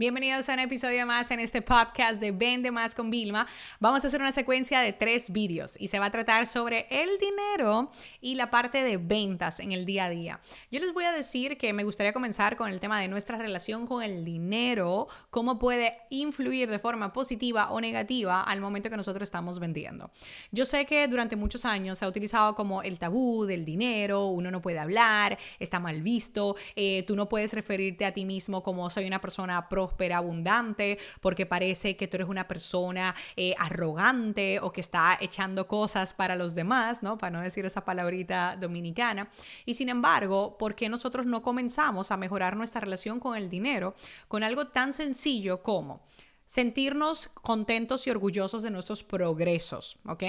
Bienvenidos a un episodio más en este podcast de Vende Más con Vilma. Vamos a hacer una secuencia de tres vídeos y se va a tratar sobre el dinero y la parte de ventas en el día a día. Yo les voy a decir que me gustaría comenzar con el tema de nuestra relación con el dinero, cómo puede influir de forma positiva o negativa al momento que nosotros estamos vendiendo. Yo sé que durante muchos años se ha utilizado como el tabú del dinero, uno no puede hablar, está mal visto, eh, tú no puedes referirte a ti mismo como soy una persona pro abundante, porque parece que tú eres una persona eh, arrogante o que está echando cosas para los demás, ¿no? Para no decir esa palabrita dominicana. Y sin embargo, ¿por qué nosotros no comenzamos a mejorar nuestra relación con el dinero con algo tan sencillo como sentirnos contentos y orgullosos de nuestros progresos, ¿ok?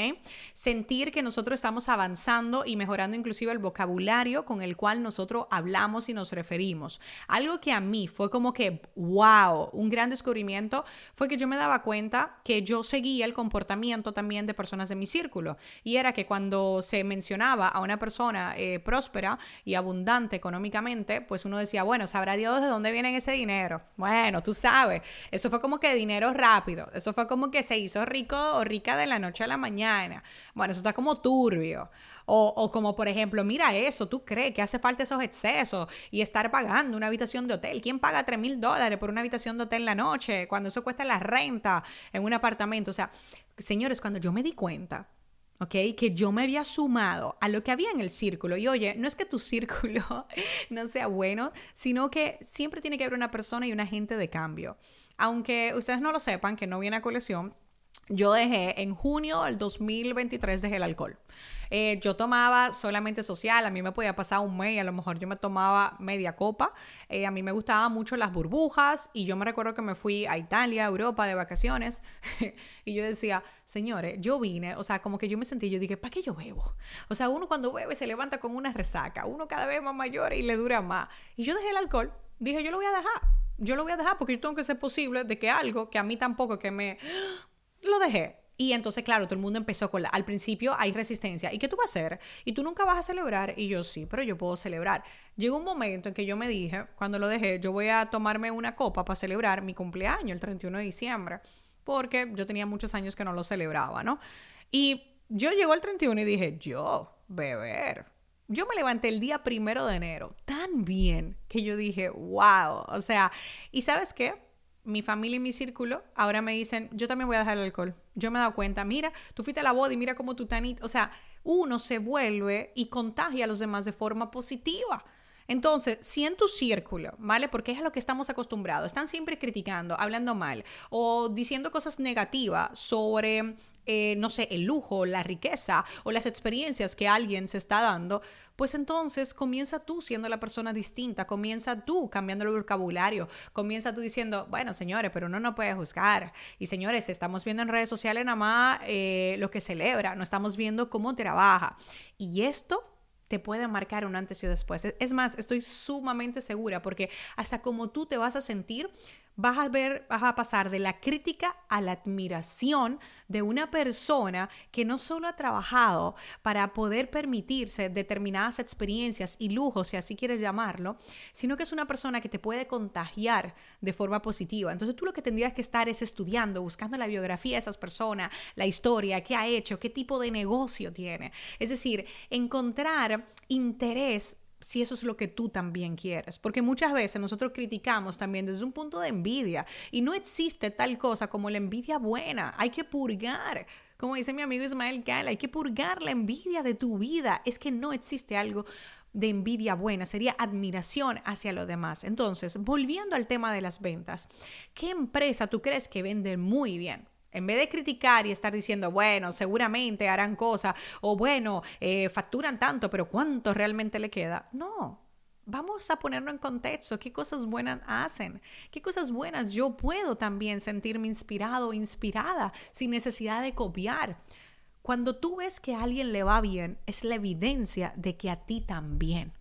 Sentir que nosotros estamos avanzando y mejorando inclusive el vocabulario con el cual nosotros hablamos y nos referimos. Algo que a mí fue como que, wow, un gran descubrimiento fue que yo me daba cuenta que yo seguía el comportamiento también de personas de mi círculo y era que cuando se mencionaba a una persona eh, próspera y abundante económicamente, pues uno decía, bueno, sabrá Dios de dónde viene ese dinero. Bueno, tú sabes, eso fue como que dinero rápido. Eso fue como que se hizo rico o rica de la noche a la mañana. Bueno, eso está como turbio. O, como por ejemplo, mira eso, ¿tú crees que hace falta esos excesos y estar pagando una habitación de hotel? ¿Quién paga 3 mil dólares por una habitación de hotel la noche cuando eso cuesta la renta en un apartamento? O sea, señores, cuando yo me di cuenta ¿ok? Que yo me había sumado a lo que había en el círculo. Y oye, no es que tu círculo no sea bueno, sino que siempre tiene que haber una persona y un agente de cambio. Aunque ustedes no lo sepan, que no viene a colección, yo dejé en junio del 2023 dejé el alcohol. Eh, yo tomaba solamente social, a mí me podía pasar un mes, a lo mejor yo me tomaba media copa. Eh, a mí me gustaban mucho las burbujas y yo me recuerdo que me fui a Italia, Europa de vacaciones y yo decía, señores, yo vine, o sea, como que yo me sentí, yo dije, ¿para qué yo bebo? O sea, uno cuando bebe se levanta con una resaca, uno cada vez más mayor y le dura más. Y yo dejé el alcohol, dije, yo lo voy a dejar yo lo voy a dejar porque yo tengo que ser posible de que algo que a mí tampoco que me lo dejé. Y entonces, claro, todo el mundo empezó con la... Al principio hay resistencia. ¿Y qué tú vas a hacer? Y tú nunca vas a celebrar. Y yo sí, pero yo puedo celebrar. Llegó un momento en que yo me dije, cuando lo dejé, yo voy a tomarme una copa para celebrar mi cumpleaños el 31 de diciembre. Porque yo tenía muchos años que no lo celebraba, ¿no? Y yo llegó el 31 y dije, yo, beber yo me levanté el día primero de enero tan bien que yo dije, wow, o sea, ¿y sabes qué? Mi familia y mi círculo ahora me dicen, yo también voy a dejar el alcohol. Yo me he dado cuenta, mira, tú fuiste a la boda y mira cómo tú tan... O sea, uno se vuelve y contagia a los demás de forma positiva. Entonces, si en tu círculo, ¿vale? Porque es a lo que estamos acostumbrados, están siempre criticando, hablando mal o diciendo cosas negativas sobre eh, no sé, el lujo, la riqueza o las experiencias que alguien se está dando, pues entonces comienza tú siendo la persona distinta, comienza tú cambiando el vocabulario, comienza tú diciendo, bueno, señores, pero uno no puede juzgar. Y señores, estamos viendo en redes sociales nada más eh, lo que celebra, no estamos viendo cómo trabaja. Y esto te puede marcar un antes y después. Es más, estoy sumamente segura porque hasta como tú te vas a sentir, vas a ver, vas a pasar de la crítica a la admiración de una persona que no solo ha trabajado para poder permitirse determinadas experiencias y lujos, si así quieres llamarlo, sino que es una persona que te puede contagiar de forma positiva. Entonces tú lo que tendrías que estar es estudiando, buscando la biografía de esas personas, la historia, qué ha hecho, qué tipo de negocio tiene. Es decir, encontrar interés si eso es lo que tú también quieres. Porque muchas veces nosotros criticamos también desde un punto de envidia y no existe tal cosa como la envidia buena. Hay que purgar. Como dice mi amigo Ismael Gal, hay que purgar la envidia de tu vida. Es que no existe algo de envidia buena, sería admiración hacia los demás. Entonces, volviendo al tema de las ventas, ¿qué empresa tú crees que vende muy bien? En vez de criticar y estar diciendo, bueno, seguramente harán cosas, o bueno, eh, facturan tanto, pero ¿cuánto realmente le queda? No, vamos a ponerlo en contexto, qué cosas buenas hacen, qué cosas buenas yo puedo también sentirme inspirado inspirada sin necesidad de copiar. Cuando tú ves que a alguien le va bien, es la evidencia de que a ti también.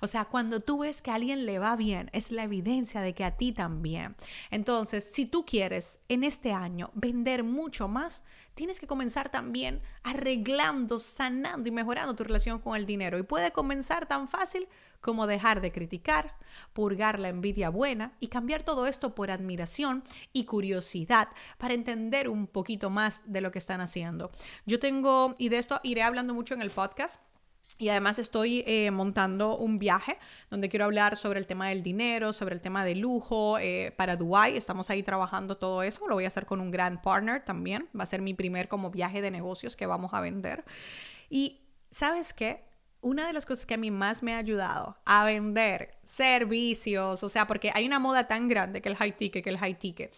O sea, cuando tú ves que a alguien le va bien, es la evidencia de que a ti también. Entonces, si tú quieres en este año vender mucho más, tienes que comenzar también arreglando, sanando y mejorando tu relación con el dinero. Y puede comenzar tan fácil como dejar de criticar, purgar la envidia buena y cambiar todo esto por admiración y curiosidad para entender un poquito más de lo que están haciendo. Yo tengo, y de esto iré hablando mucho en el podcast, y además estoy eh, montando un viaje donde quiero hablar sobre el tema del dinero, sobre el tema del lujo eh, para Dubai. Estamos ahí trabajando todo eso. Lo voy a hacer con un gran partner también. Va a ser mi primer como viaje de negocios que vamos a vender. Y sabes qué? una de las cosas que a mí más me ha ayudado a vender servicios, o sea, porque hay una moda tan grande que el high ticket, que el high ticket.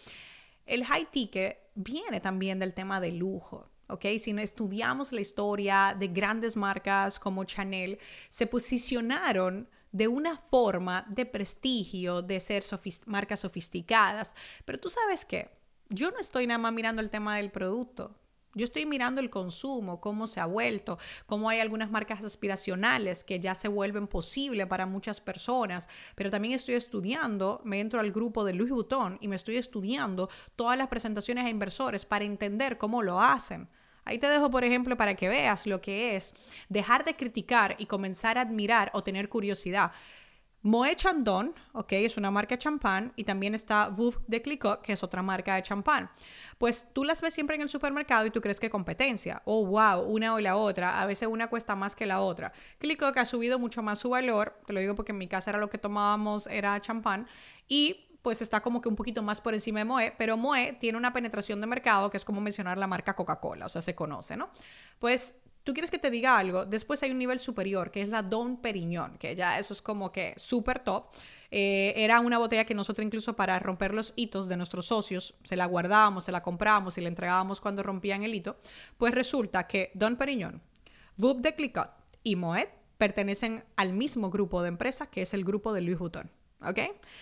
El high ticket viene también del tema de lujo. ¿Ok? Si no estudiamos la historia de grandes marcas como Chanel, se posicionaron de una forma de prestigio, de ser marcas sofisticadas. Pero tú sabes qué, yo no estoy nada más mirando el tema del producto. Yo estoy mirando el consumo, cómo se ha vuelto, cómo hay algunas marcas aspiracionales que ya se vuelven posible para muchas personas, pero también estoy estudiando, me entro al grupo de Louis Vuitton y me estoy estudiando todas las presentaciones a inversores para entender cómo lo hacen. Ahí te dejo, por ejemplo, para que veas lo que es dejar de criticar y comenzar a admirar o tener curiosidad. Moët Chandon, ok, es una marca de champán, y también está Veuve de Clicquot, que es otra marca de champán. Pues tú las ves siempre en el supermercado y tú crees que competencia. Oh, wow, una o la otra. A veces una cuesta más que la otra. Clicquot ha subido mucho más su valor, te lo digo porque en mi casa era lo que tomábamos, era champán, y pues está como que un poquito más por encima de Moe, pero Moe tiene una penetración de mercado que es como mencionar la marca Coca-Cola, o sea, se conoce, ¿no? Pues tú quieres que te diga algo, después hay un nivel superior, que es la Don Periñón, que ya eso es como que súper top. Eh, era una botella que nosotros incluso para romper los hitos de nuestros socios, se la guardábamos, se la comprábamos y la entregábamos cuando rompían el hito. Pues resulta que Don Periñón, Veuve de Clicquot y Moet pertenecen al mismo grupo de empresas que es el grupo de Louis Vuitton. ¿Ok?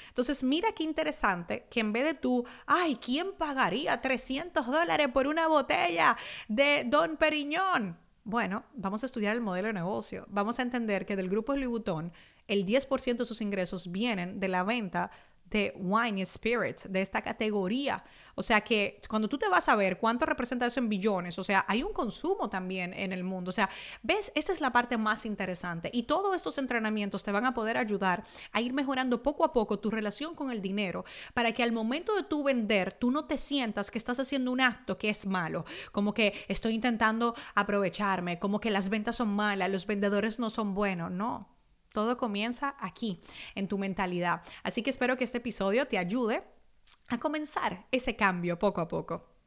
Entonces, mira qué interesante que en vez de tú, ay, ¿quién pagaría 300 dólares por una botella de Don Periñón? Bueno, vamos a estudiar el modelo de negocio. Vamos a entender que del grupo Louis Vuitton, el 10% de sus ingresos vienen de la venta de wine spirit, de esta categoría. O sea que cuando tú te vas a ver cuánto representa eso en billones, o sea, hay un consumo también en el mundo. O sea, ves, esa es la parte más interesante. Y todos estos entrenamientos te van a poder ayudar a ir mejorando poco a poco tu relación con el dinero para que al momento de tú vender, tú no te sientas que estás haciendo un acto que es malo, como que estoy intentando aprovecharme, como que las ventas son malas, los vendedores no son buenos. No, todo comienza aquí, en tu mentalidad. Así que espero que este episodio te ayude a comenzar ese cambio poco a poco.